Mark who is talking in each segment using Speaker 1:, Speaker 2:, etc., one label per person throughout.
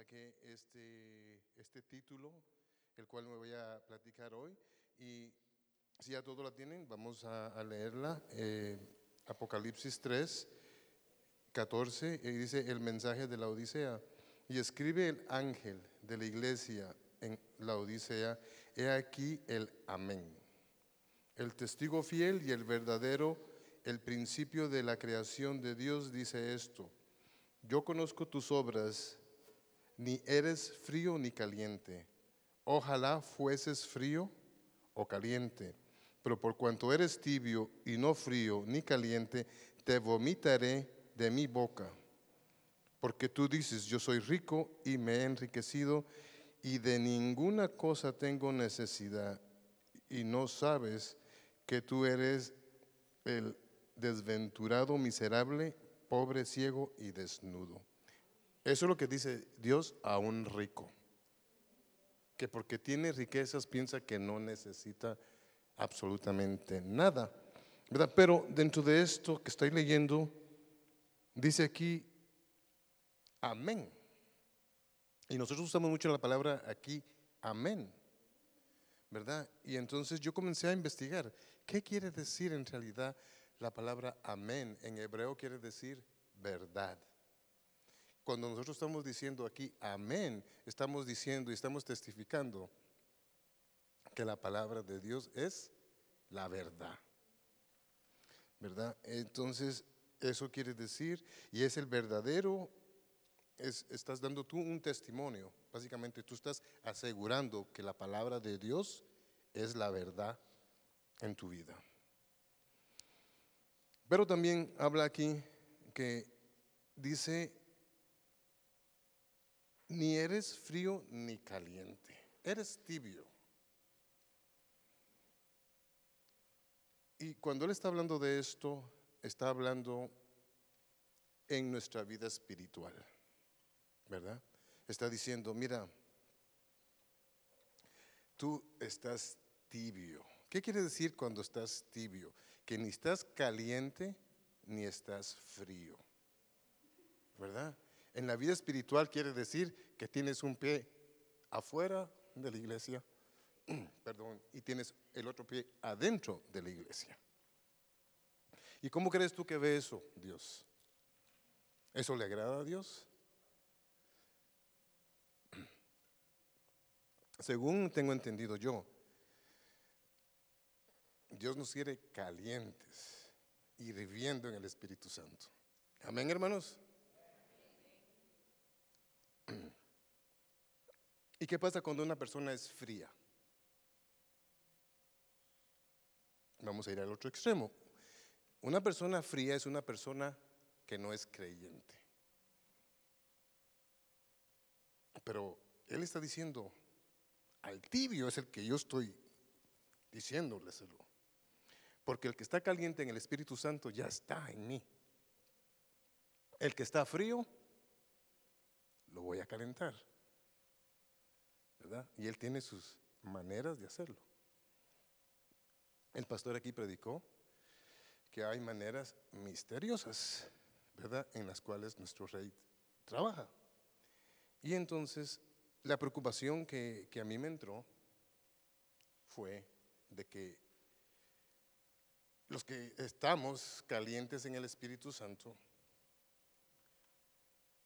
Speaker 1: saqué este, este título, el cual me voy a platicar hoy. Y si ya todos la tienen, vamos a, leerla. Eh, Apocalipsis 3, 14, y dice el mensaje de la Odisea. Y escribe el ángel de la iglesia en la Odisea, he aquí el amén. El testigo fiel y el verdadero, el principio de la creación de Dios dice esto. Yo conozco tus obras, ni eres frío ni caliente. Ojalá fueses frío o caliente, pero por cuanto eres tibio y no frío ni caliente, te vomitaré de mi boca. Porque tú dices, yo soy rico y me he enriquecido y de ninguna cosa tengo necesidad, y no sabes que tú eres el desventurado, miserable, pobre, ciego y desnudo. Eso es lo que dice Dios a un rico, que porque tiene riquezas piensa que no necesita absolutamente nada. ¿verdad? Pero dentro de esto que estoy leyendo, dice aquí, amén. Y nosotros usamos mucho la palabra aquí, amén. ¿Verdad? Y entonces yo comencé a investigar, ¿qué quiere decir en realidad la palabra amén en hebreo quiere decir verdad. Cuando nosotros estamos diciendo aquí amén, estamos diciendo y estamos testificando que la palabra de Dios es la verdad. ¿Verdad? Entonces, eso quiere decir, y es el verdadero, estás dando tú un testimonio. Básicamente, tú estás asegurando que la palabra de Dios es la verdad en tu vida. Pero también habla aquí que dice, ni eres frío ni caliente, eres tibio. Y cuando él está hablando de esto, está hablando en nuestra vida espiritual, ¿verdad? Está diciendo, mira, tú estás tibio. ¿Qué quiere decir cuando estás tibio? que ni estás caliente ni estás frío. ¿Verdad? En la vida espiritual quiere decir que tienes un pie afuera de la iglesia, perdón, y tienes el otro pie adentro de la iglesia. ¿Y cómo crees tú que ve eso, Dios? ¿Eso le agrada a Dios? Según tengo entendido yo, Dios nos quiere calientes y en el Espíritu Santo. Amén, hermanos. ¿Y qué pasa cuando una persona es fría? Vamos a ir al otro extremo. Una persona fría es una persona que no es creyente. Pero él está diciendo, al tibio es el que yo estoy diciéndoleselo. Porque el que está caliente en el Espíritu Santo ya está en mí. El que está frío, lo voy a calentar. Y él tiene sus maneras de hacerlo. El pastor aquí predicó que hay maneras misteriosas, ¿verdad? En las cuales nuestro rey trabaja. Y entonces la preocupación que, que a mí me entró fue de que los que estamos calientes en el Espíritu Santo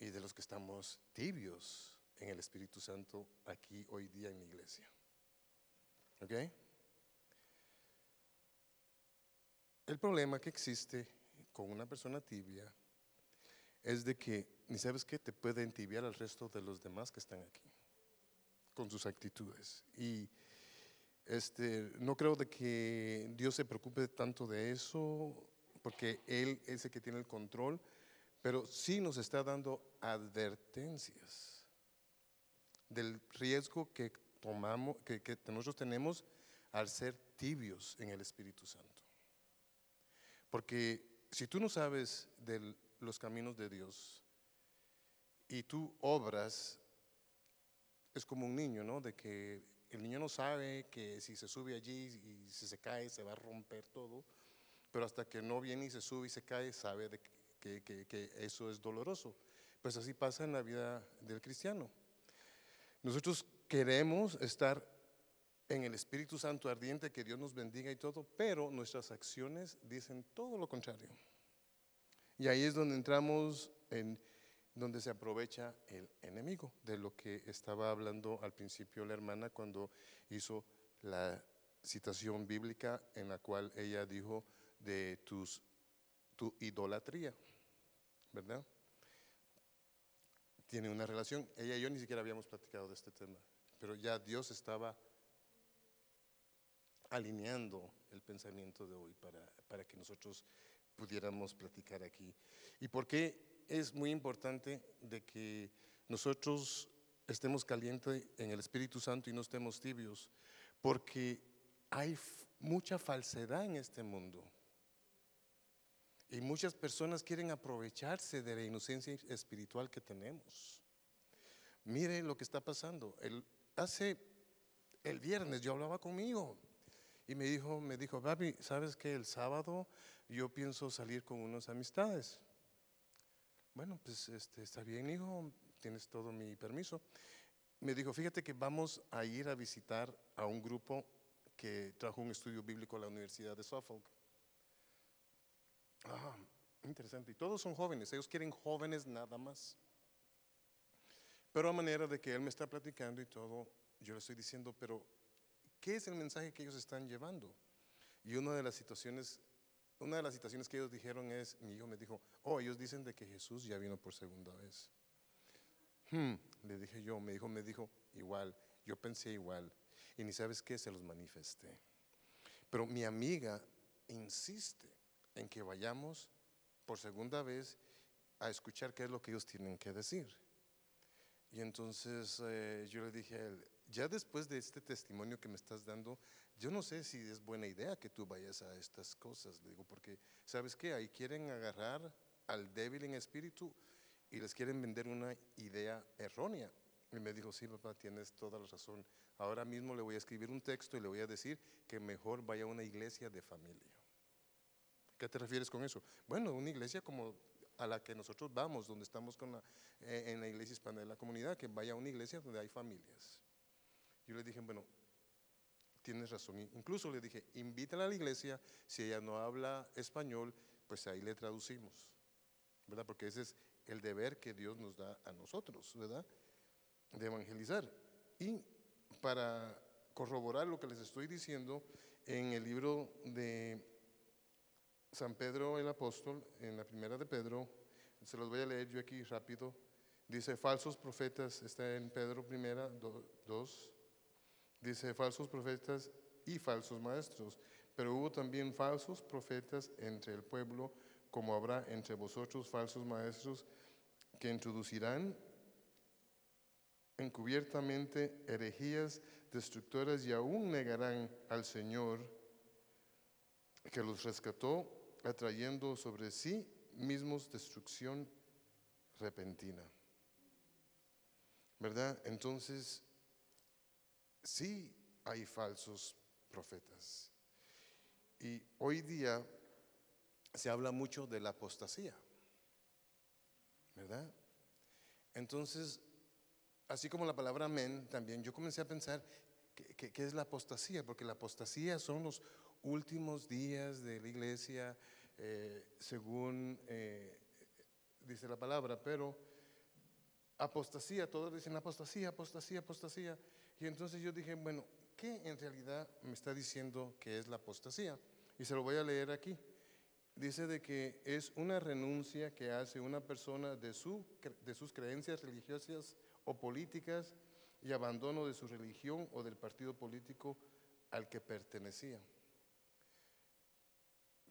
Speaker 1: y de los que estamos tibios en el Espíritu Santo aquí hoy día en la iglesia. ¿Ok? El problema que existe con una persona tibia es de que, ni sabes qué, te puede entibiar al resto de los demás que están aquí, con sus actitudes. Y este, no creo de que Dios se preocupe tanto de eso, porque Él es el que tiene el control, pero sí nos está dando advertencias del riesgo que tomamos, que, nosotros tenemos al ser tibios en el Espíritu Santo. Porque si tú no sabes de los caminos de Dios y tú obras, es como un niño, ¿no? De que el niño no sabe que si se sube allí y si se cae se va a romper todo, pero hasta que no viene y se sube y se cae sabe que, eso es doloroso. Pues así pasa en la vida del cristiano. Nosotros queremos estar en el Espíritu Santo ardiente, que Dios nos bendiga y todo, pero nuestras acciones dicen todo lo contrario. Y ahí es donde entramos en donde se aprovecha el enemigo, de lo que estaba hablando al principio la hermana cuando hizo la citación bíblica en la cual ella dijo de tus, tu idolatría, ¿verdad? Tiene una relación, ella y yo ni siquiera habíamos platicado de este tema, pero ya Dios estaba alineando el pensamiento de hoy para, para que nosotros pudiéramos platicar aquí. ¿Y por qué es muy importante de que nosotros estemos calientes en el Espíritu Santo y no estemos tibios? Porque hay mucha falsedad en este mundo. Y muchas personas quieren aprovecharse de la inocencia espiritual que tenemos. Mire lo que está pasando. El, hace el viernes yo hablaba conmigo y me dijo, me dijo, papi, ¿sabes que el sábado yo pienso salir con unas amistades? Bueno, pues este, está bien, hijo, tienes todo mi permiso. Me dijo, fíjate que vamos a ir a visitar a un grupo que trajo un estudio bíblico a la Universidad de Suffolk. Ah, interesante. Y todos son jóvenes, ellos quieren jóvenes nada más. Pero a manera de que él me está platicando y todo, yo le estoy diciendo, pero ¿Qué es el mensaje que ellos están llevando? Y una de las situaciones, una de las situaciones que ellos dijeron es, mi hijo me dijo, oh, ellos dicen de que Jesús ya vino por segunda vez. Hmm, le dije yo, me dijo, me dijo, igual, yo pensé igual. Y ni sabes qué, se los manifesté. Pero mi amiga insiste en que vayamos por segunda vez a escuchar qué es lo que ellos tienen que decir. Y entonces eh, yo le dije a él, ya después de este testimonio que me estás dando, yo no sé si es buena idea que tú vayas a estas cosas, le digo, porque sabes qué, ahí quieren agarrar al débil en espíritu y les quieren vender una idea errónea. Y me dijo, sí, papá, tienes toda la razón. Ahora mismo le voy a escribir un texto y le voy a decir que mejor vaya a una iglesia de familia. ¿Qué te refieres con eso? Bueno, una iglesia como a la que nosotros vamos, donde estamos con eh, en la iglesia hispana de la comunidad, que vaya a una iglesia donde hay familias. Yo le dije, bueno, tienes razón. Incluso le dije, invítala a la iglesia, si ella no habla español, pues ahí le traducimos, ¿verdad? Porque ese es el deber que Dios nos da a nosotros, ¿verdad? De evangelizar. Y para corroborar lo que les estoy diciendo, en el libro de San Pedro el Apóstol, en la primera de Pedro, se los voy a leer yo aquí rápido, dice falsos profetas, está en Pedro primera, 2, dice falsos profetas y falsos maestros, pero hubo también falsos profetas entre el pueblo, como habrá entre vosotros falsos maestros que introducirán encubiertamente herejías destructoras y aún negarán al Señor que los rescató, atrayendo sobre sí mismos destrucción repentina. ¿Verdad? Entonces, sí hay falsos profetas. Y hoy día se habla mucho de la apostasía, ¿verdad? Entonces, así como la palabra amén, también yo comencé a pensar qué es la apostasía, porque la apostasía son los últimos días de la iglesia, eh, según eh, dice la palabra, pero apostasía, todos dicen apostasía, apostasía, apostasía. Y entonces yo dije, bueno, ¿qué en realidad me está diciendo que es la apostasía? Y se lo voy a leer aquí. Dice de que es una renuncia que hace una persona de, su, de sus creencias religiosas o políticas y abandono de su religión o del partido político al que pertenecía.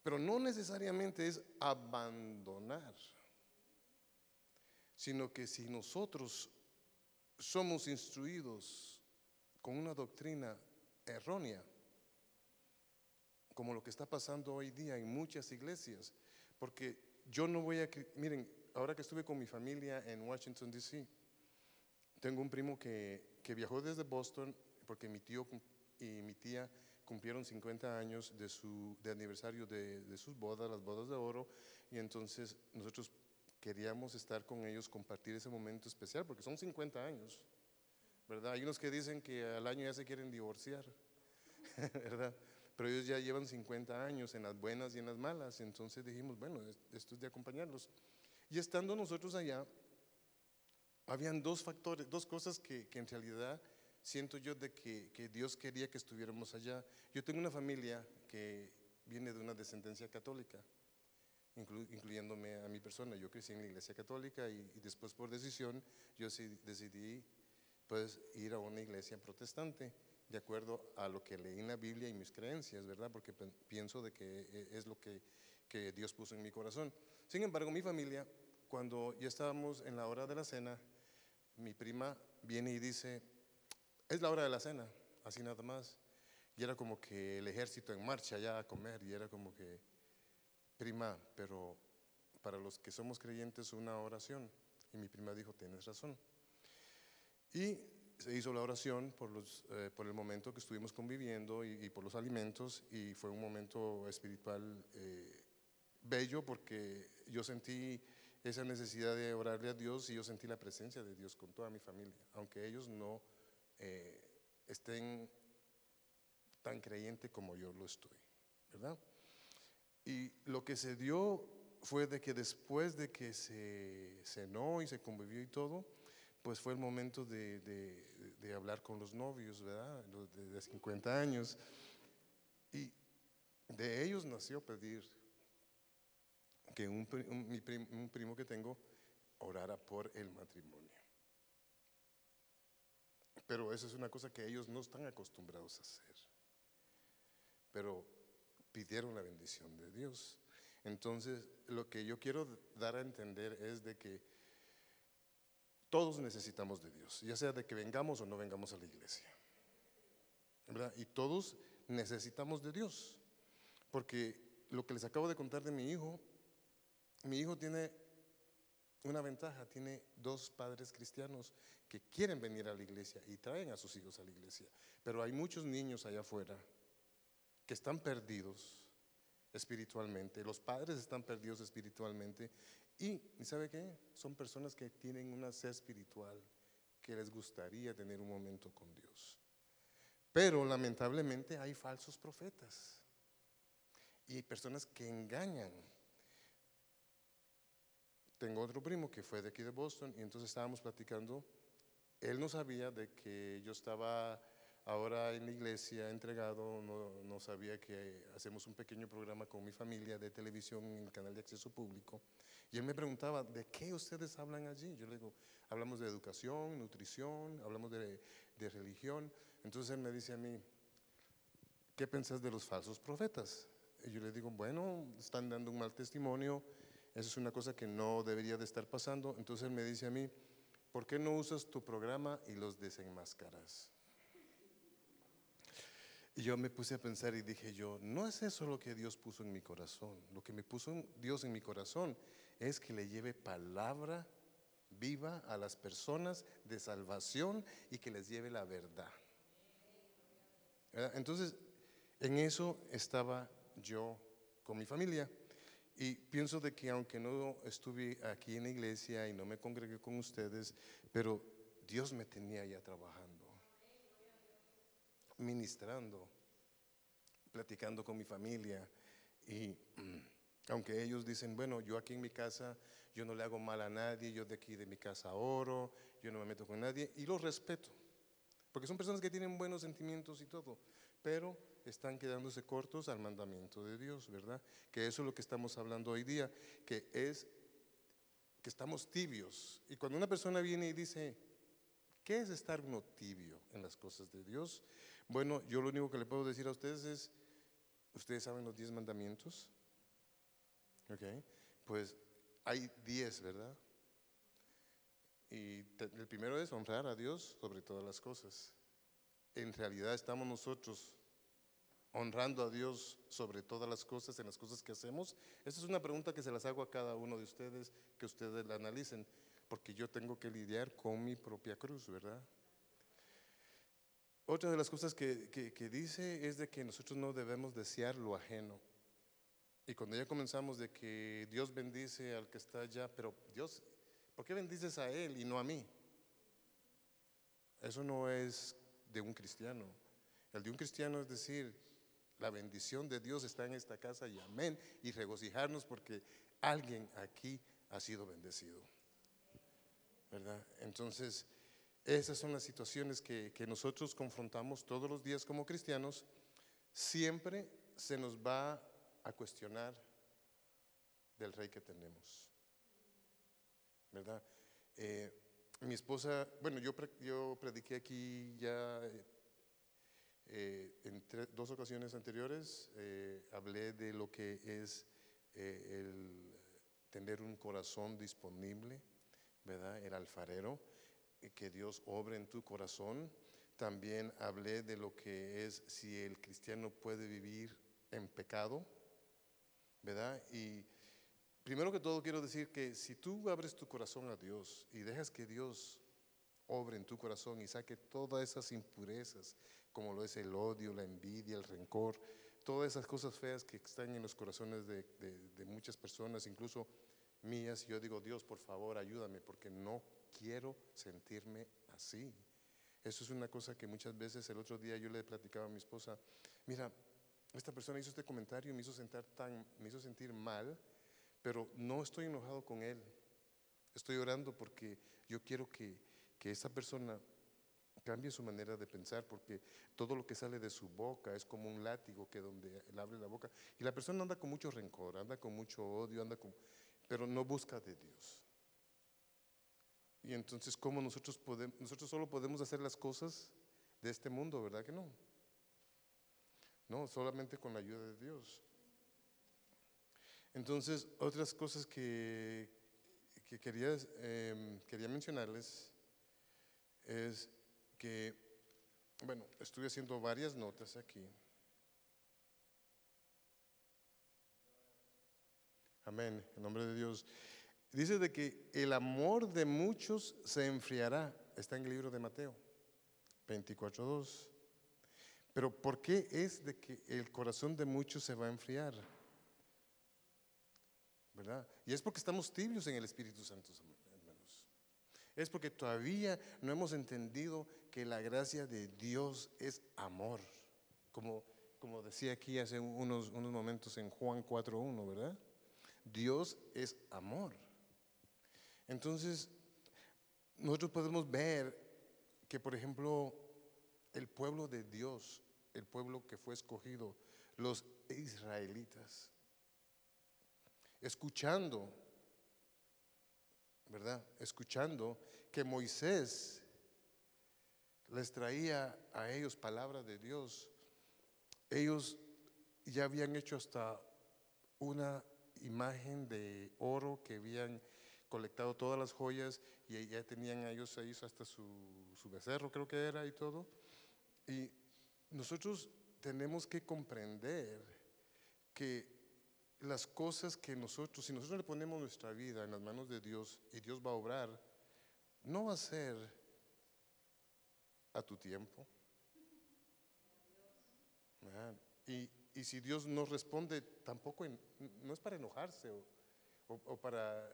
Speaker 1: Pero no necesariamente es abandonar, sino que si nosotros somos instruidos con una doctrina errónea, como lo que está pasando hoy día en muchas iglesias, porque yo no voy a, miren, ahora que estuve con mi familia en Washington, D.C., tengo un primo que, que, viajó desde Boston, porque mi tío y mi tía cumplieron 50 años de, su, de aniversario de, de sus bodas, las bodas de oro, y entonces nosotros queríamos estar con ellos, compartir ese momento especial, porque son 50 años, ¿verdad? Hay unos que dicen que al año ya se quieren divorciar, ¿verdad? Pero ellos ya llevan 50 años en las buenas y en las malas, entonces dijimos, bueno, esto es de acompañarlos. Y estando nosotros allá, habían dos factores, dos cosas que, en realidad siento yo de que, que, Dios quería que estuviéramos allá. Yo tengo una familia que viene de una descendencia católica, incluyéndome a mi persona. Yo crecí en la iglesia católica y, después por decisión yo decidí pues ir a una iglesia protestante de acuerdo a lo que leí en la Biblia y mis creencias, ¿verdad? Porque pienso de que e, es lo que, que Dios puso en mi corazón. Sin embargo, mi familia, cuando ya estábamos en la hora de la cena, mi prima viene y dice, es la hora de la cena, así nada más. Y era como que el ejército en marcha ya a comer y era como que, prima, pero para los que somos creyentes una oración. Y mi prima dijo, tienes razón. Y se hizo la oración por, los, eh, por el momento que estuvimos conviviendo y, por los alimentos y fue un momento espiritual eh, bello porque yo sentí esa necesidad de orarle a Dios y yo sentí la presencia de Dios con toda mi familia, aunque ellos no eh, estén tan creyentes como yo lo estoy, ¿verdad? Y lo que se dio fue de que después de que se cenó y se convivió y todo, pues fue el momento de, hablar con los novios, ¿verdad? Los de, 50 años. Y de ellos nació pedir que un, un primo que tengo orara por el matrimonio. Pero eso es una cosa que ellos no están acostumbrados a hacer. Pero pidieron la bendición de Dios. Entonces, lo que yo quiero dar a entender es de que todos necesitamos de Dios, ya sea de que vengamos o no vengamos a la iglesia. Y todos necesitamos de Dios. Porque lo que les acabo de contar de mi hijo, mi hijo tiene una ventaja, tiene dos padres cristianos que quieren venir a la iglesia y traen a sus hijos a la iglesia. Pero hay muchos niños allá afuera que están perdidos espiritualmente, los padres están perdidos espiritualmente y, ¿sabe qué? Son personas que tienen una sed espiritual que les gustaría tener un momento con Dios. Pero lamentablemente hay falsos profetas y personas que engañan. Tengo otro primo que fue de aquí de Boston y entonces estábamos platicando. Él no sabía de que yo estaba ahora en la iglesia entregado, no, sabía que hacemos un pequeño programa con mi familia de televisión en el canal de acceso público. Y él me preguntaba, ¿de qué ustedes hablan allí? Yo le digo, hablamos de educación, nutrición, hablamos de, de religión. Entonces él me dice a mí, ¿qué pensás de los falsos profetas? Y yo le digo, bueno, están dando un mal testimonio, eso es una cosa que no debería de estar pasando. Entonces él me dice a mí, ¿por qué no usas tu programa y los desenmascaras? Y yo me puse a pensar y dije yo, no es eso lo que Dios puso en mi corazón. Lo que me puso Dios en mi corazón es que le lleve palabra viva a las personas de salvación y que les lleve la verdad. Entonces, en eso estaba yo con mi familia. Y pienso de que aunque no estuve aquí en la iglesia y no me congregué con ustedes, pero Dios me tenía ya trabajando ministrando, platicando con mi familia y mm, aunque ellos dicen, bueno, yo aquí en mi casa, yo no le hago mal a nadie, yo de aquí de mi casa oro, yo no me meto con nadie y los respeto, porque son personas que tienen buenos sentimientos y todo, pero están quedándose cortos al mandamiento de Dios, ¿verdad? Que eso es lo que estamos hablando hoy día, que es que estamos tibios. Y cuando una persona viene y dice, ¿qué es estar uno tibio en las cosas de Dios? Bueno, yo lo único que le puedo decir a ustedes es, ustedes saben los diez mandamientos, ¿ok? Pues hay diez, ¿verdad? Y el primero es honrar a Dios sobre todas las cosas. En realidad estamos nosotros honrando a Dios sobre todas las cosas, en las cosas que hacemos. Esa es una pregunta que se las hago a cada uno de ustedes, que ustedes la analicen, porque yo tengo que lidiar con mi propia cruz, ¿verdad? Otra de las cosas que, dice es de que nosotros no debemos desear lo ajeno. Y cuando ya comenzamos de que Dios bendice al que está allá, pero Dios, ¿por qué bendices a Él y no a mí? Eso no es de un cristiano. El de un cristiano es decir, la bendición de Dios está en esta casa y amén. Y regocijarnos porque alguien aquí ha sido bendecido. ¿Verdad? Entonces, esas son las situaciones que, que nosotros confrontamos todos los días como cristianos. Siempre se nos va a cuestionar del rey que tenemos. ¿Verdad? Eh, mi esposa, bueno, yo, yo prediqué aquí ya eh, en dos ocasiones anteriores, eh, hablé de lo que es el tener un corazón disponible, ¿verdad? El alfarero, que Dios obre en tu corazón. También hablé de lo que es si el cristiano puede vivir en pecado, ¿verdad? Y primero que todo quiero decir que si tú abres tu corazón a Dios y dejas que Dios obre en tu corazón y saque todas esas impurezas, como lo es el odio, la envidia, el rencor, todas esas cosas feas que están en los corazones de, muchas personas, incluso mías, yo digo, Dios, por favor, ayúdame, porque no quiero sentirme así. Eso es una cosa que muchas veces el otro día yo le platicaba a mi esposa, mira, esta persona hizo este comentario y me hizo, sentar tan, me hizo sentir mal, pero no estoy enojado con él. Estoy orando porque yo quiero que, que esa persona cambie su manera de pensar, porque todo lo que sale de su boca es como un látigo que donde él abre la boca. Y la persona anda con mucho rencor, anda con mucho odio, anda con, pero no busca de Dios. Y entonces, ¿cómo nosotros podemos, nosotros solo podemos hacer las cosas de este mundo, verdad que no? No, solamente con la ayuda de Dios. Entonces, otras cosas que, que quería, em, quería mencionarles es que, bueno, estuve haciendo varias notas aquí. Amén, en nombre de Dios. Dice de que el amor de muchos se enfriará. Está en el libro de Mateo 24.2. Pero ¿por qué es de que el corazón de muchos se va a enfriar? ¿Verdad? Y es porque estamos tibios en el Espíritu Santo, hermanos. Es porque todavía no hemos entendido que la gracia de Dios es amor. Como, como decía aquí hace unos, unos momentos en Juan 4.1, ¿verdad? Dios es amor. Entonces, nosotros podemos ver que, por ejemplo, el pueblo de Dios, el pueblo que fue escogido, los israelitas, escuchando, ¿verdad? Escuchando que Moisés les traía a ellos palabra de Dios, ellos ya habían hecho hasta una imagen de oro que habían colectado todas las joyas y ya tenían ellos, ellos hasta su, su becerro, creo que era, y todo. Y nosotros tenemos que comprender que las cosas que nosotros, si nosotros le ponemos nuestra vida en las manos de Dios y Dios va a obrar, no va a ser a tu tiempo. Y, y, si Dios no responde, tampoco no es para enojarse o para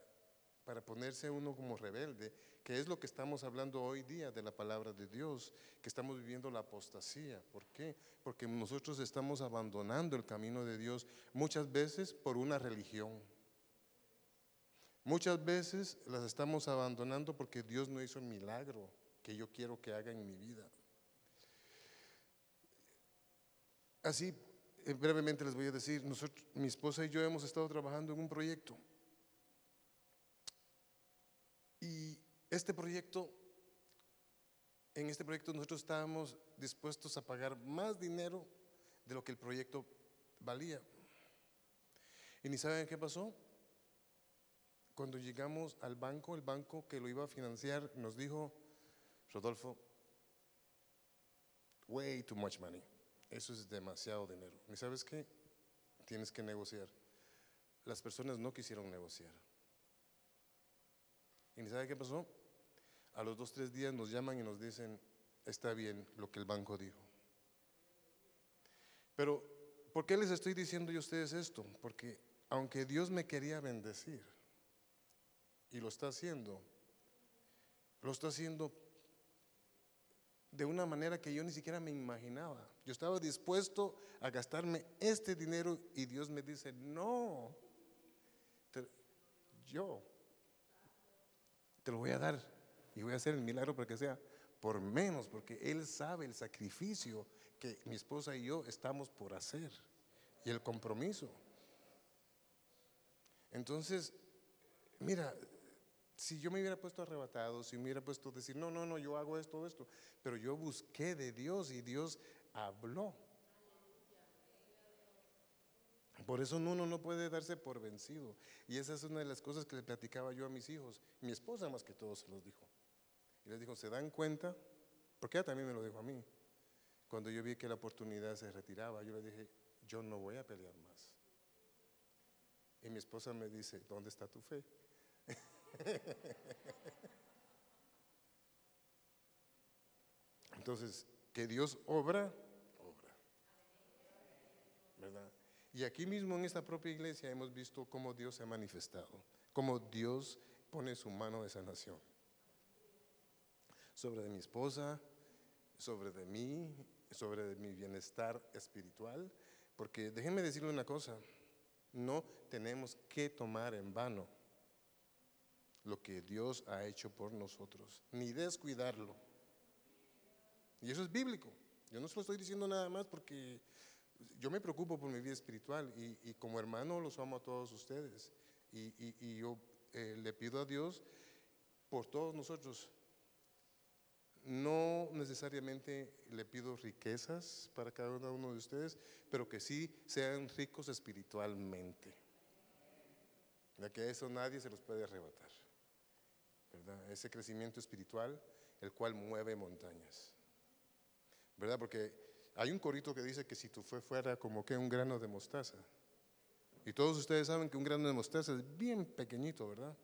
Speaker 1: para ponerse uno como rebelde, que es lo que estamos hablando hoy día de la palabra de Dios, que estamos viviendo la apostasía. ¿Por qué? Porque nosotros estamos abandonando el camino de Dios muchas veces por una religión. Muchas veces las estamos abandonando porque Dios no hizo el milagro que yo quiero que haga en mi vida. Así, eh, brevemente les voy a decir, mi esposa y yo hemos estado trabajando en un proyecto y este proyecto, en este proyecto nosotros estábamos dispuestos a pagar más dinero de lo que el proyecto valía. ¿Y ni saben qué pasó? Cuando llegamos al banco, el banco que lo iba a financiar nos dijo, Rodolfo, way too much money. Eso es demasiado dinero. ¿Y sabes qué? Tienes que negociar. Las personas no quisieron negociar. ¿Y sabe qué pasó? A los dos, tres días nos llaman y nos dicen, está bien lo que el banco dijo. Pero, ¿por qué les estoy diciendo yo a ustedes esto? Porque aunque Dios me quería bendecir, y lo está haciendo, lo está haciendo de una manera que yo ni siquiera me imaginaba. Yo estaba dispuesto a gastarme este dinero y Dios me dice, no, yo te lo voy a dar y voy a hacer el milagro para que sea por menos, porque Él sabe el sacrificio que mi esposa y yo estamos por hacer y el compromiso. Entonces, mira, si yo me hubiera puesto arrebatado, si me hubiera puesto a decir, no, no, no, yo hago esto, esto, pero yo busqué de Dios y Dios habló. Por eso uno no puede darse por vencido. Y esa es una de las cosas que le platicaba yo a mis hijos. Mi esposa más que todo se los dijo. Y les dijo, ¿se dan cuenta? Porque ella también me lo dijo a mí. Cuando yo vi que la oportunidad se retiraba, yo le dije, yo no voy a pelear más. Y mi esposa me dice, ¿dónde está tu fe? Entonces, que Dios obra, obra. ¿Verdad? Y aquí mismo en esta propia iglesia hemos visto cómo Dios se ha manifestado, cómo Dios pone su mano de sanación sobre de mi esposa, sobre de mí, sobre de mi bienestar espiritual, porque déjenme decirle una cosa, no tenemos que tomar en vano lo que Dios ha hecho por nosotros, ni descuidarlo. Y eso es bíblico. Yo no se lo estoy diciendo nada más porque yo me preocupo por mi vida espiritual y, como hermano los amo a todos ustedes. Y, yo eh, le pido a Dios por todos nosotros. No necesariamente le pido riquezas para cada uno de ustedes, pero que sí sean ricos espiritualmente. Ya que eso nadie se los puede arrebatar. Ese crecimiento espiritual, el cual mueve montañas. ¿Verdad? Porque hay un corito que dice que si tú fue fuera como que un grano de mostaza. Y todos ustedes saben que un grano de mostaza es bien pequeñito, ¿verdad?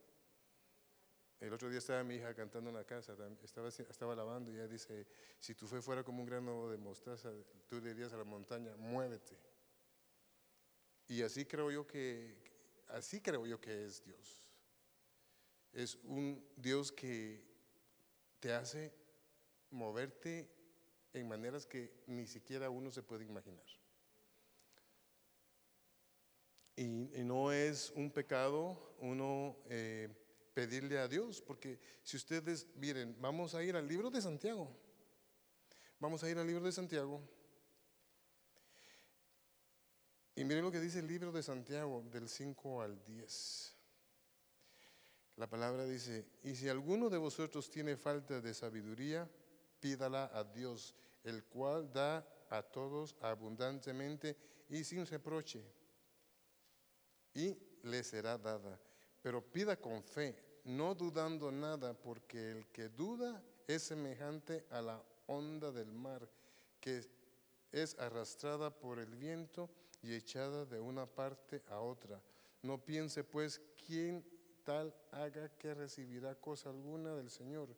Speaker 1: El otro día estaba mi hija cantando en la casa, estaba, estaba lavando y ella dice, si tú fue fuera como un grano de mostaza, tú dirías a la montaña, muévete. Y así creo yo que, así creo yo que es Dios. Es un Dios que te hace moverte en maneras que ni siquiera uno se puede imaginar. Y, no es un pecado uno eh, pedirle a Dios, porque si ustedes, miren, vamos a ir al libro de Santiago. Vamos a ir al libro de Santiago. Y miren lo que dice el libro de Santiago, del 5 al 10. La palabra dice, y si alguno de vosotros tiene falta de sabiduría, pídala a Dios, el cual da a todos abundantemente y sin reproche, y le será dada. Pero pida con fe, no dudando nada, porque el que duda es semejante a la onda del mar, que es arrastrada por el viento y echada de una parte a otra. No piense pues quién tal haga que recibirá cosa alguna del Señor.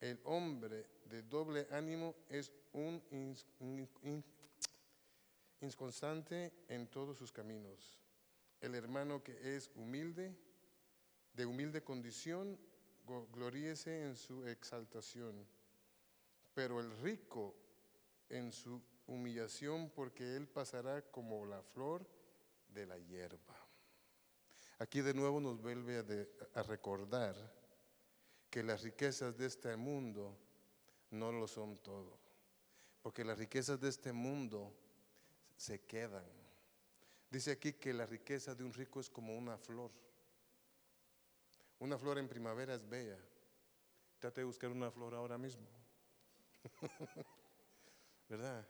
Speaker 1: El hombre de doble ánimo es un inconstante en todos sus caminos. El hermano que es humilde, de humilde condición, gloríese en su exaltación, pero el rico en su humillación, porque él pasará como la flor de la hierba. Aquí de nuevo nos vuelve a, recordar que las riquezas de este mundo no lo son todo, porque las riquezas de este mundo se quedan. Dice aquí que la riqueza de un rico es como una flor. Una flor en primavera es bella. Trate de buscar una flor ahora mismo. ¿Verdad?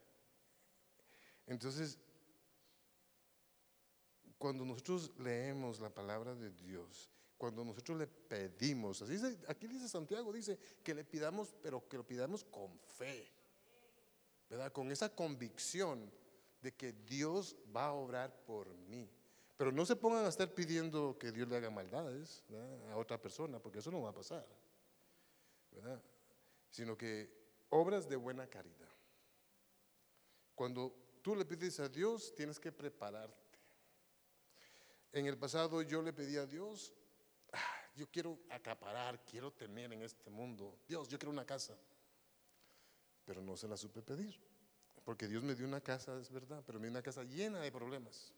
Speaker 1: Entonces, cuando nosotros leemos la palabra de Dios, cuando nosotros le pedimos, así dice, aquí dice Santiago, dice que le pidamos, pero que lo pidamos con fe, ¿verdad? Con esa convicción de que Dios va a obrar por mí. Pero no se pongan a estar pidiendo que Dios le haga maldades a otra persona, porque eso no va a pasar. Sino que obras de buena caridad. Cuando tú le pides a Dios, tienes que prepararte. En el pasado yo le pedí a Dios yo quiero acaparar, quiero tener en este mundo. Dios, yo quiero una casa. pero no se la supe pedir. Porque Dios me dio una casa, es verdad, pero me dio una casa llena de problemas.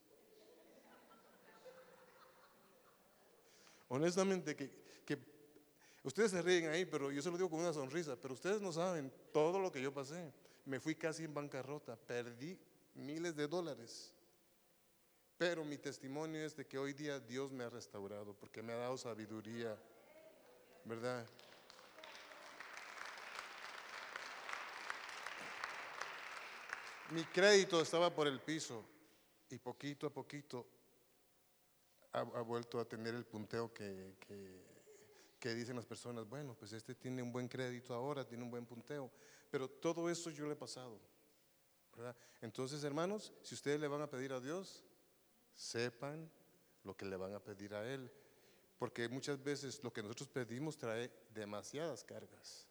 Speaker 1: Honestamente, que, que ustedes se ríen ahí, pero yo se lo digo con una sonrisa, pero ustedes no saben todo lo que yo pasé. Me fui casi en bancarrota, perdí miles de dólares. Pero mi testimonio es de que hoy día Dios me ha restaurado porque me ha dado sabiduría, ¿verdad? Mi crédito estaba por el piso y poquito a poquito ha, vuelto a tener el punteo que, que, que dicen las personas, bueno, pues este tiene un buen crédito ahora, tiene un buen punteo, pero todo eso yo le he pasado, ¿verdad? Entonces, hermanos, si ustedes le van a pedir a Dios, sepan lo que le van a pedir a Él, porque muchas veces lo que nosotros pedimos trae demasiadas cargas,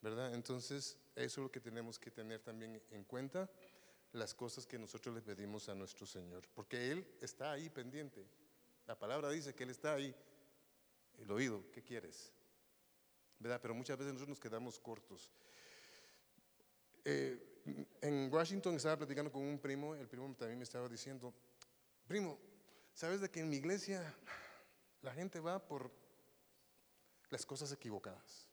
Speaker 1: ¿verdad? Entonces, eso es lo que tenemos que tener también en cuenta, las cosas que nosotros le pedimos a nuestro Señor, porque Él está ahí pendiente. La palabra dice que Él está ahí, el oído, ¿qué quieres? ¿Verdad? Pero muchas veces nosotros nos quedamos cortos. Eh, en Washington estaba platicando con un primo, el primo también me estaba diciendo, primo, ¿sabes de que en mi iglesia la gente va por las cosas equivocadas?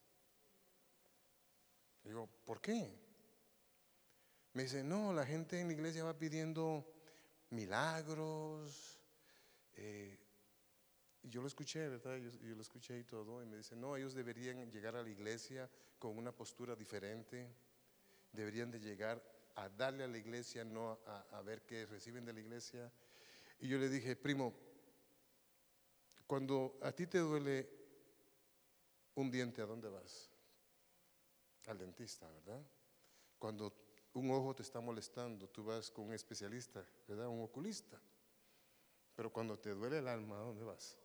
Speaker 1: Digo, ¿por qué? Me dice, no, la gente en la iglesia va pidiendo milagros. Eh, y yo lo escuché, ¿verdad? Yo, lo escuché y todo. Y me dice, no, ellos deberían llegar a la iglesia con una postura diferente. Deberían de llegar a darle a la iglesia, no a ver qué reciben de la iglesia. Y yo le dije, primo, cuando a ti te duele un diente, ¿a dónde vas? Al dentista, ¿verdad? Cuando un ojo te está molestando, tú vas con un especialista, ¿verdad? Un oculista. Pero cuando te duele el alma, ¿a dónde vas?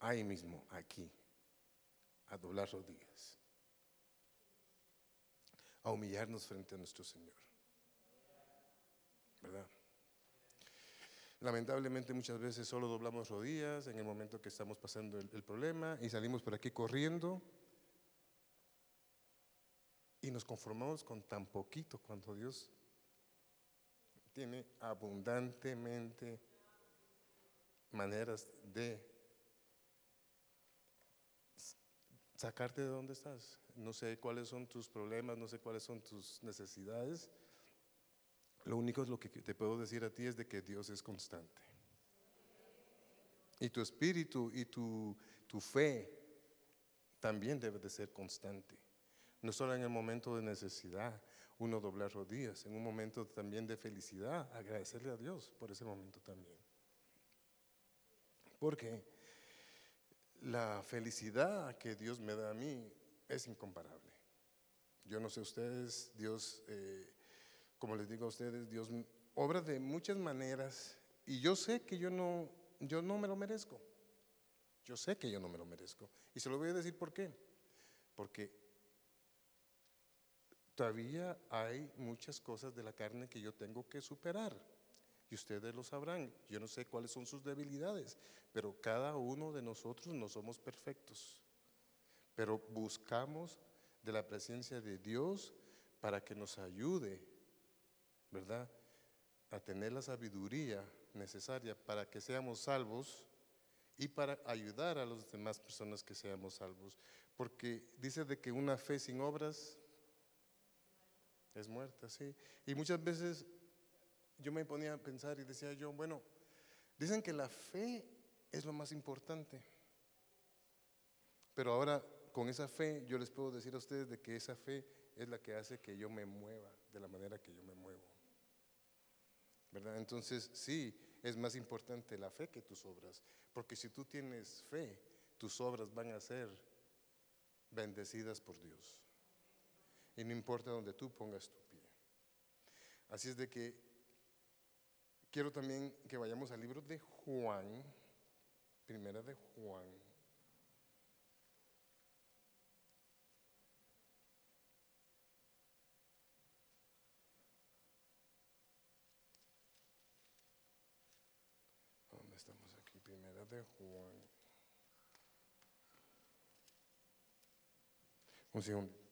Speaker 1: Ahí mismo, aquí, a doblar rodillas, a humillarnos frente a nuestro Señor. ¿Verdad? Lamentablemente muchas veces solo doblamos rodillas en el momento que estamos pasando el, el, problema y salimos por aquí corriendo y nos conformamos con tan poquito cuando Dios tiene abundantemente maneras de sacarte de donde estás. No sé cuáles son tus problemas, no sé cuáles son tus necesidades. Lo único es lo que te puedo decir a ti es de que Dios es constante. Y tu espíritu y tu, tu fe también debe de ser constante. No solo en el momento de necesidad, uno doblar rodillas, en un momento también de felicidad, agradecerle a Dios por ese momento también. Porque la felicidad que Dios me da a mí es incomparable. Yo no sé ustedes, Dios, eh, como les digo a ustedes, Dios obra de muchas maneras y yo sé que yo no, yo no me lo merezco. Yo sé que yo no me lo merezco. Y se lo voy a decir por qué. Porque todavía hay muchas cosas de la carne que yo tengo que superar y ustedes lo sabrán. Yo no sé cuáles son sus debilidades, pero cada uno de nosotros no somos perfectos. Pero buscamos de la presencia de Dios para que nos ayude, ¿verdad? A tener la sabiduría necesaria para que seamos salvos y para ayudar a las demás personas que seamos salvos. Porque dice de que una fe sin obras es muerta, ¿sí? Y muchas veces yo me ponía a pensar y decía yo, bueno, dicen que la fe es lo más importante. Pero ahora con esa fe yo les puedo decir a ustedes de que esa fe es la que hace que yo me mueva de la manera que yo me muevo. ¿Verdad? Entonces, sí, es más importante la fe que tus obras, porque si tú tienes fe, tus obras van a ser bendecidas por Dios. Y no importa donde tú pongas tu pie. Así es de que Quiero también que vayamos al libro de Juan, primera de Juan. ¿Dónde estamos aquí? Primera de Juan. Un segundo.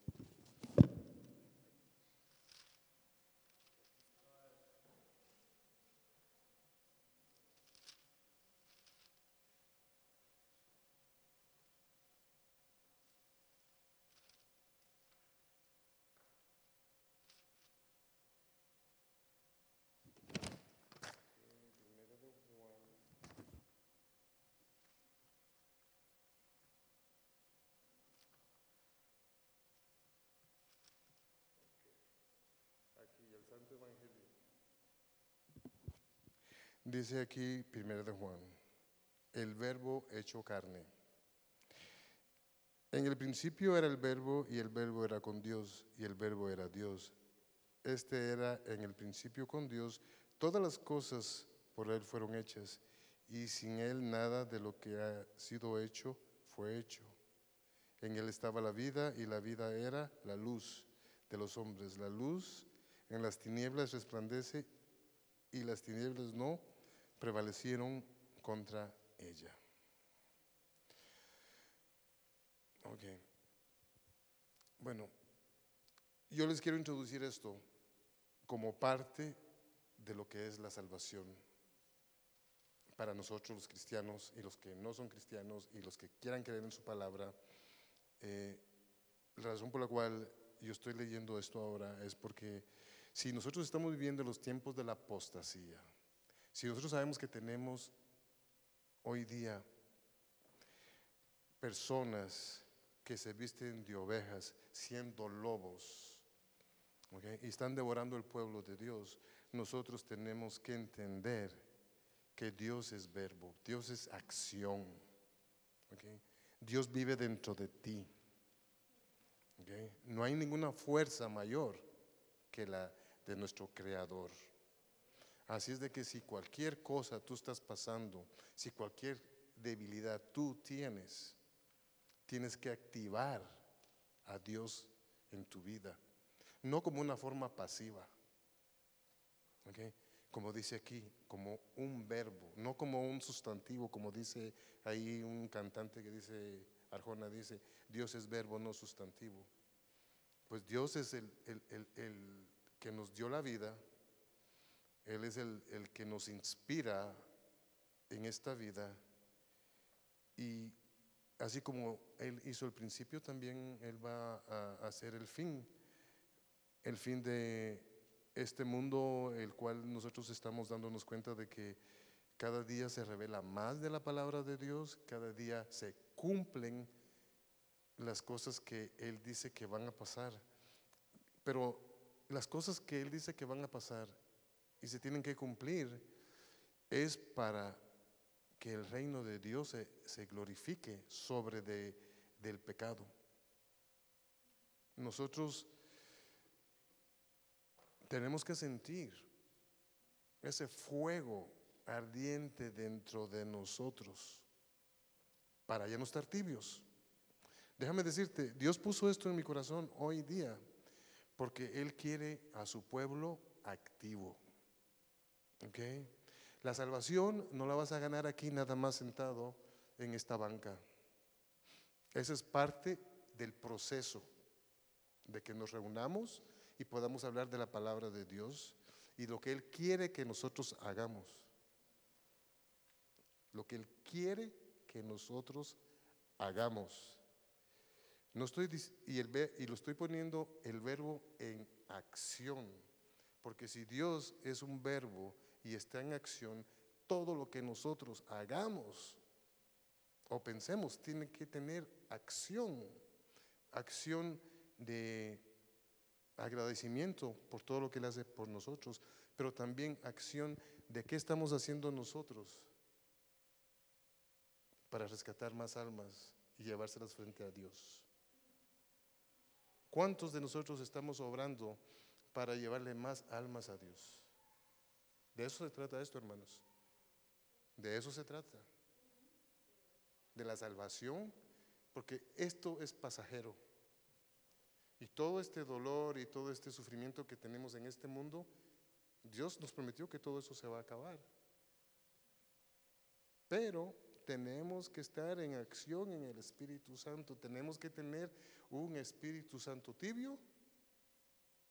Speaker 1: Aquí el Dice aquí, primero de Juan, el verbo hecho carne. En el principio era el verbo y el verbo era con Dios y el verbo era Dios. Este era en el principio con Dios. Todas las cosas por Él fueron hechas y sin Él nada de lo que ha sido hecho fue hecho. En Él estaba la vida y la vida era la luz de los hombres. La luz en las tinieblas resplandece y las tinieblas no prevalecieron contra ella. Ok. Bueno, yo les quiero introducir esto como parte de lo que es la salvación para nosotros los cristianos y los que no son cristianos y los que quieran creer en su palabra. Eh, la razón por la cual yo estoy leyendo esto ahora es porque si nosotros estamos viviendo los tiempos de la apostasía, si nosotros sabemos que tenemos hoy día personas que se visten de ovejas siendo lobos y están devorando el pueblo de Dios, nosotros tenemos que entender que Dios es verbo, Dios es acción. Dios vive dentro de ti. No hay ninguna fuerza mayor que la de nuestro Creador. Así es de que si cualquier cosa tú estás pasando, si cualquier debilidad tú tienes, tienes que activar a Dios en tu vida, no como una forma pasiva, como dice aquí, como un verbo, no como un sustantivo, como dice ahí un cantante que dice, Arjona dice, Dios es verbo, no sustantivo. Pues Dios es el, el, el que nos dio la vida, Él es el, el que nos inspira en esta vida y así como Él hizo el principio, también Él va a hacer el fin, el fin de este mundo, el cual nosotros estamos dándonos cuenta de que cada día se revela más de la palabra de Dios, cada día se cumplen las cosas que Él dice que van a pasar. Pero las cosas que Él dice que van a pasar y se tienen que cumplir es para que el reino de Dios se, glorifique sobre de, del pecado. Nosotros tenemos que sentir ese fuego ardiente dentro de nosotros para ya no estar tibios. Déjame decirte, Dios puso esto en mi corazón hoy día porque Él quiere a su pueblo activo. La salvación no la vas a ganar aquí nada más sentado en esta banca. Esa es parte del proceso de que nos reunamos y podamos hablar de la palabra de Dios y lo que Él quiere que nosotros hagamos. Lo que Él quiere que nosotros hagamos. No estoy, y, el, y lo estoy poniendo el verbo en acción, porque si Dios es un verbo y está en acción, todo lo que nosotros hagamos o pensemos tiene que tener acción, acción de agradecimiento por todo lo que Él hace por nosotros, pero también acción de qué estamos haciendo nosotros para rescatar más almas y llevárselas frente a Dios. ¿Cuántos de nosotros estamos obrando para llevarle más almas a Dios? De eso se trata esto, hermanos. De eso se trata. De la salvación, porque esto es pasajero. Y todo este dolor y todo este sufrimiento que tenemos en este mundo, Dios nos prometió que todo eso se va a acabar. Pero tenemos que estar en acción en el Espíritu Santo. Tenemos que tener un Espíritu Santo tibio.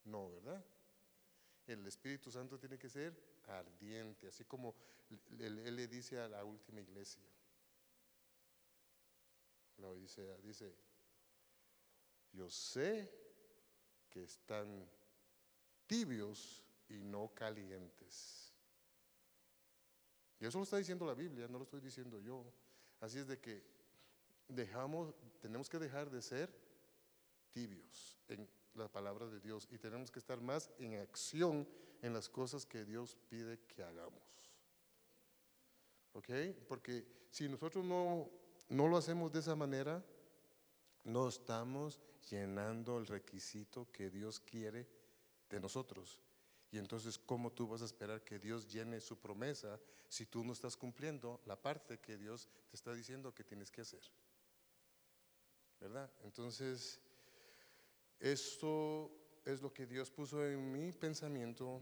Speaker 1: No, ¿verdad? El Espíritu Santo tiene que ser ardiente, así como él, le dice a la última iglesia. La Odisea dice, yo sé que están tibios y no calientes. Y eso lo está diciendo la Biblia, no lo estoy diciendo yo. Así es de que dejamos, tenemos que dejar de ser tibios en la palabra de Dios y tenemos que estar más en acción en las cosas que Dios pide que hagamos. ¿Ok? Porque si nosotros no, no lo hacemos de esa manera, no estamos llenando el requisito que Dios quiere de nosotros. Y entonces, ¿cómo tú vas a esperar que Dios llene su promesa si tú no estás cumpliendo la parte que Dios te está diciendo que tienes que hacer? ¿Verdad? Entonces, esto es lo que Dios puso en mi pensamiento,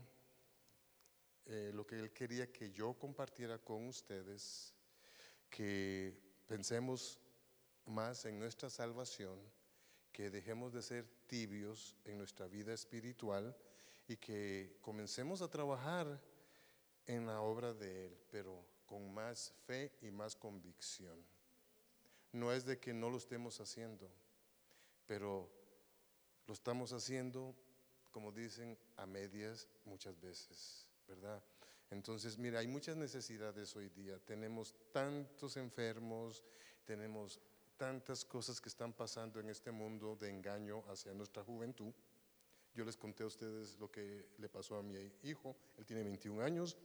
Speaker 1: eh, lo que Él quería que yo compartiera con ustedes, que pensemos más en nuestra salvación, que dejemos de ser tibios en nuestra vida espiritual y que comencemos a trabajar en la obra de Él, pero con más fe y más convicción. No es de que no lo estemos haciendo, pero lo estamos haciendo, como dicen, a medias muchas veces, ¿verdad? Entonces, mira, hay muchas necesidades hoy día. Tenemos tantos enfermos, tenemos tantas cosas que están pasando en este mundo de engaño hacia nuestra juventud. Yo les conté a ustedes lo que le pasó a mi hijo, él tiene 21 años,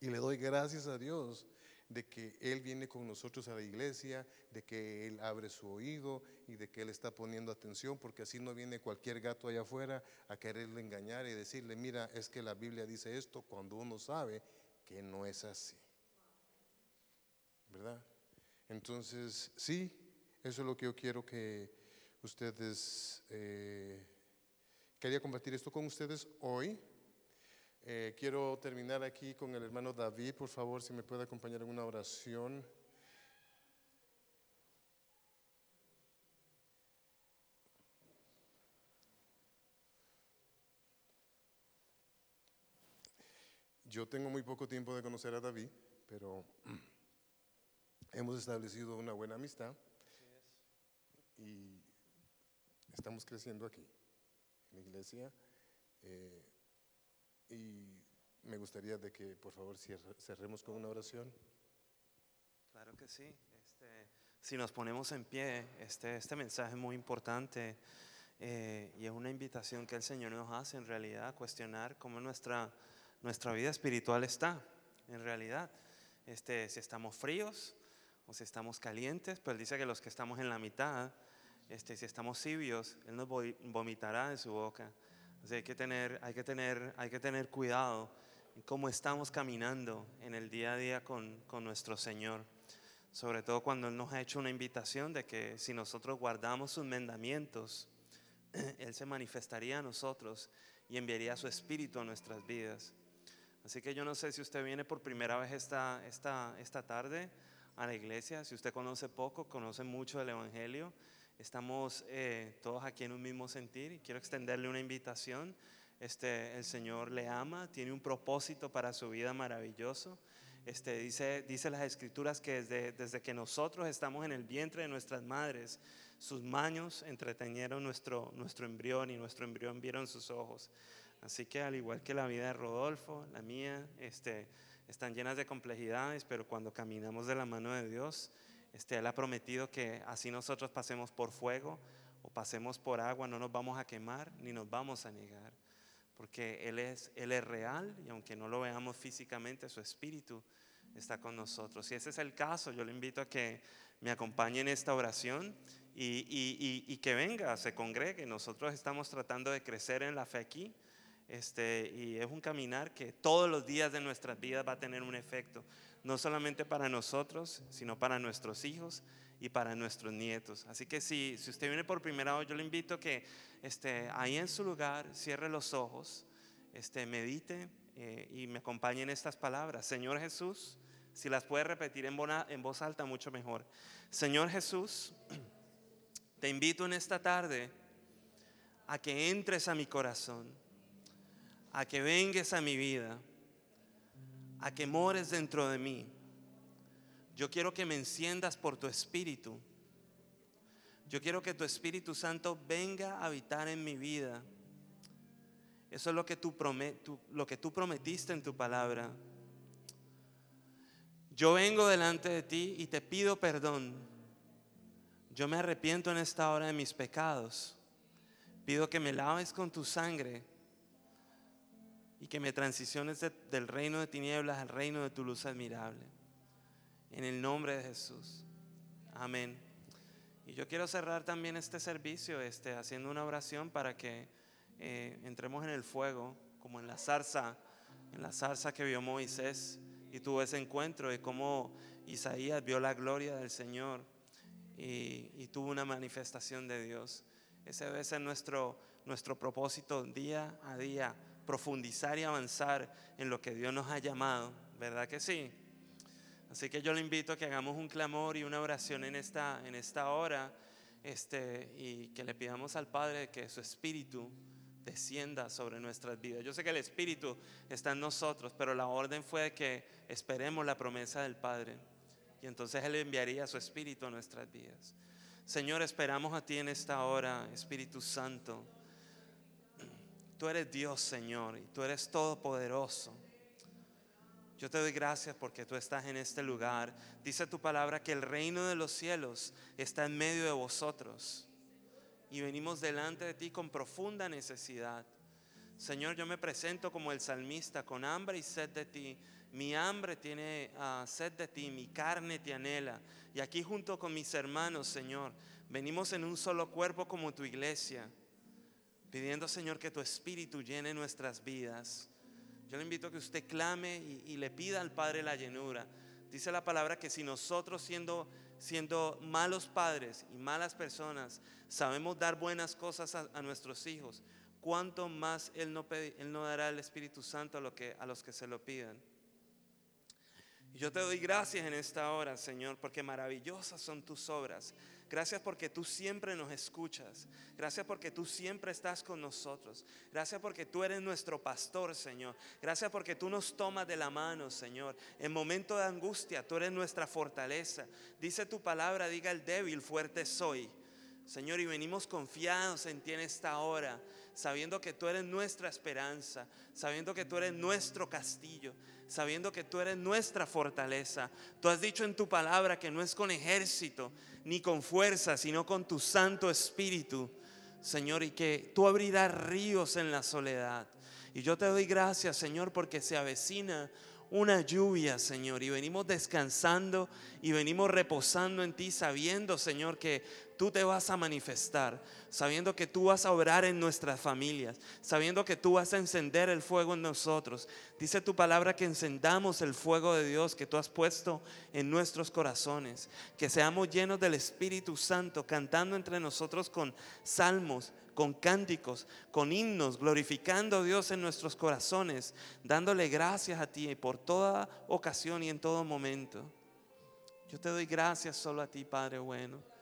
Speaker 1: y le doy gracias a Dios de que Él viene con nosotros a la iglesia, de que Él abre su oído y de que Él está poniendo atención, porque así no viene cualquier gato allá afuera a quererle engañar y decirle, mira, es que la Biblia dice esto cuando uno sabe que no es así. ¿Verdad? Entonces, sí, eso es lo que yo quiero que ustedes, eh, quería compartir esto con ustedes hoy. Eh, quiero terminar aquí con el hermano David, por favor, si me puede acompañar en una oración. Yo tengo muy poco tiempo de conocer a David, pero hemos establecido una buena amistad y estamos creciendo aquí, iglesia. Eh, y me gustaría de que por favor cerremos con una oración.
Speaker 2: Claro que sí. Este, si nos ponemos en pie, este, este mensaje es muy importante eh, y es una invitación que el Señor nos hace en realidad a cuestionar cómo nuestra, nuestra vida espiritual está, en realidad. Este, si estamos fríos o si estamos calientes, pues dice que los que estamos en la mitad, este, si estamos tibios, Él nos vomitará de su boca hay que tener, hay que tener, hay que tener cuidado en cómo estamos caminando en el día a día con, con nuestro Señor. Sobre todo cuando Él nos ha hecho una invitación de que si nosotros guardamos sus mandamientos, Él se manifestaría a nosotros y enviaría su espíritu a nuestras vidas. Así que yo no sé si usted viene por primera vez esta, esta, esta tarde a la iglesia, si usted conoce poco, conoce mucho del Evangelio Estamos eh, todos aquí en un mismo sentir y quiero extenderle una invitación. Este, el Señor le ama, tiene un propósito para su vida maravilloso. Este, dice, dice las escrituras que desde, desde que nosotros estamos en el vientre de nuestras madres, sus manos entretenieron nuestro, nuestro embrión y nuestro embrión vieron sus ojos. Así que al igual que la vida de Rodolfo, la mía, este, están llenas de complejidades, pero cuando caminamos de la mano de Dios, este, él ha prometido que así nosotros pasemos por fuego o pasemos por agua, no nos vamos a quemar ni nos vamos a negar. Porque Él es, él es real y aunque no lo veamos físicamente, su espíritu está con nosotros. Si ese es el caso, yo le invito a que me acompañe en esta oración y, y, y, que venga, se congregue. Nosotros estamos tratando de crecer en la fe aquí. Este, y es un caminar que todos los días de nuestras vidas va a tener un efecto no solamente para nosotros, sino para nuestros hijos y para nuestros nietos. Así que si, si usted viene por primera vez, yo le invito a que esté ahí en su lugar, cierre los ojos, este, medite eh, y me acompañe en estas palabras. Señor Jesús, Si las puedes repetir en, en voz alta, mucho mejor. Señor Jesús, te invito en esta tarde a que entres a mi corazón, a que vengues a mi vida, a que mores dentro de mí. Yo quiero que me enciendas por tu espíritu. Yo quiero que tu Espíritu Santo venga a habitar en mi vida. Eso es lo que tú, prometiste en tu palabra. Yo vengo delante de ti y te pido perdón. Yo me arrepiento en esta hora de mis pecados. Pido que me laves con tu sangre y que me transiciones del reino de tinieblas al reino de tu luz admirable. En el nombre de Jesús. Amén. Y yo quiero cerrar también este servicio este, haciendo una oración para que eh, entremos en el fuego, como en la zarza, en la zarza que vio Moisés y tuvo ese encuentro de cómo Isaías vio la gloria del Señor y, y tuvo una manifestación de Dios. Ese debe ser nuestro, nuestro propósito día a día, profundizar y avanzar en lo que Dios nos ha llamado, ¿verdad que sí? Así que yo le invito a que hagamos un clamor y una oración en esta, en esta hora este, y que le pidamos al Padre que su Espíritu descienda sobre nuestras vidas. Yo sé que el Espíritu está en nosotros, pero la orden fue que esperemos la promesa del Padre y entonces Él enviaría su Espíritu a nuestras vidas. Señor, esperamos a ti en esta hora, Espíritu Santo. Tú eres Dios, Señor, y tú eres todopoderoso. Yo te doy gracias porque tú estás en este lugar. Dice tu palabra que el reino de los cielos está en medio de vosotros. Y venimos delante de ti con profunda necesidad. Señor, yo me presento como el salmista con hambre y sed de ti. Mi hambre tiene ah, sed de ti, mi carne te anhela. Y aquí junto con mis hermanos, Señor, venimos en un solo cuerpo como tu iglesia, pidiendo, Señor, que tu espíritu llene nuestras vidas. Yo le invito a que usted clame y, le pida al Padre la llenura. Dice la palabra que si nosotros siendo, siendo malos padres y malas personas sabemos dar buenas cosas a, nuestros hijos, cuánto más Él no, Él no dará el Espíritu Santo a, lo que, a los que se lo pidan. Yo te doy gracias en esta hora, Señor, porque maravillosas son tus obras. Gracias porque tú siempre nos escuchas. Gracias porque tú siempre estás con nosotros. Gracias porque tú eres nuestro pastor, Señor. Gracias porque tú nos tomas de la mano, Señor. En momento de angustia, tú eres nuestra fortaleza. Dice tu palabra, diga el débil, fuerte soy. Señor, y venimos confiados en ti en esta hora, sabiendo que tú eres nuestra esperanza, sabiendo que tú eres nuestro castillo, sabiendo que tú eres nuestra fortaleza. Tú has dicho en tu palabra que no es con ejército ni con fuerza, sino con tu Santo Espíritu, Señor, y que tú abrirás ríos en la soledad. Y yo te doy gracias, Señor, porque se avecina una lluvia, Señor, y venimos descansando y venimos reposando en ti, sabiendo, Señor, que tú te vas a manifestar, sabiendo que tú vas a obrar en nuestras familias, sabiendo que tú vas a encender el fuego en nosotros. Dice tu palabra que encendamos el fuego de Dios que tú has puesto en nuestros corazones, que seamos llenos del Espíritu Santo, cantando entre nosotros con salmos, con cánticos, con himnos, glorificando a Dios en nuestros corazones, dándole gracias a ti por toda ocasión y en todo momento. Yo te doy gracias solo a ti, Padre bueno.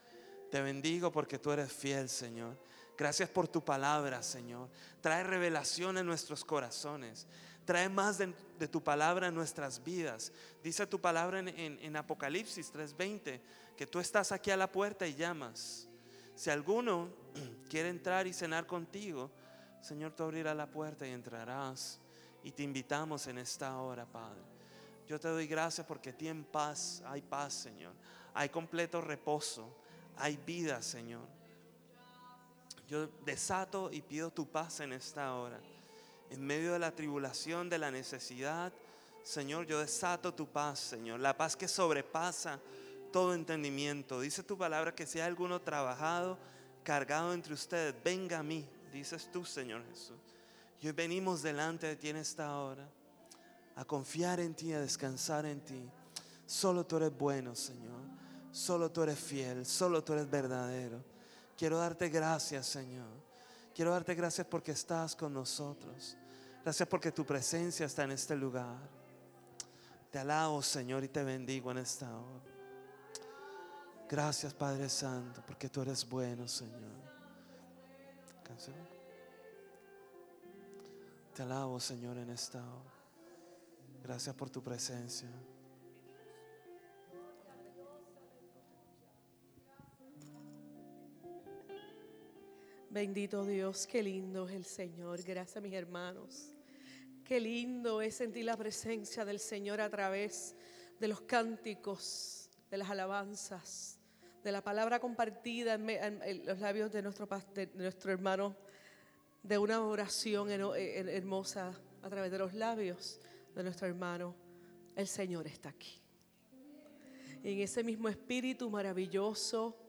Speaker 2: Te bendigo porque tú eres fiel, Señor. Gracias por tu palabra, Señor. Trae revelación en nuestros corazones. Trae más de, tu palabra en nuestras vidas. Dice tu palabra en, Apocalipsis 3:20 que tú estás aquí a la puerta y llamas. Si alguno quiere entrar y cenar contigo, Señor, tú abrirás la puerta y entrarás. Y te invitamos en esta hora, Padre. Yo te doy gracias porque ti en paz hay paz, Señor. Hay completo reposo. Hay vida, Señor. Yo desato y pido tu paz en esta hora. En medio de la tribulación, de la necesidad, Señor, yo desato tu paz, Señor. La paz que sobrepasa todo entendimiento. Dice tu palabra que si hay alguno trabajado, cargado entre ustedes, venga a mí, dices tú, Señor Jesús. Y hoy venimos delante de ti en esta hora a confiar en ti, a descansar en ti. Solo tú eres bueno, Señor. Solo tú eres fiel, solo tú eres verdadero. Quiero darte gracias, Señor. Quiero darte gracias porque estás con nosotros. Gracias porque tu presencia está en este lugar. Te alabo, Señor, y te bendigo en esta hora. Gracias, Padre Santo, porque tú eres bueno, Señor. Te alabo, Señor, en esta hora. Gracias por tu presencia.
Speaker 3: Bendito Dios, qué lindo es el Señor. Gracias, mis hermanos. Qué lindo es sentir la presencia del Señor a través de los cánticos, de las alabanzas, de la palabra compartida en, los labios de nuestro, hermano, de una oración hermosa a través de los labios de nuestro hermano. El Señor está aquí. Y en ese mismo espíritu maravilloso